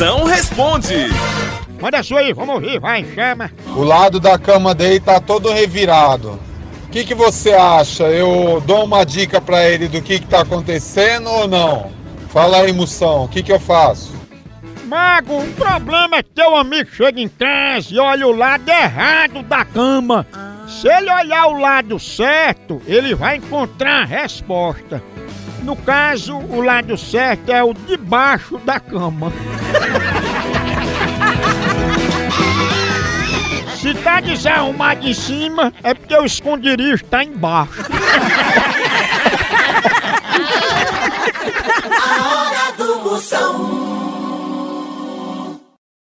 Moção responde. Manda sua aí, vamos ouvir, vai, chama. O lado da cama dele tá todo revirado. O que, que você acha? Eu dou uma dica pra ele do que, que tá acontecendo ou não? Fala aí, moção, o que, que eu faço? Mago, o problema é que teu amigo chega em casa e olha o lado errado da cama. Se ele olhar o lado certo, ele vai encontrar a resposta. No caso, o lado certo é o de baixo da cama. Se tá desarrumado em cima, é porque o esconderijo tá embaixo. A hora do Moção.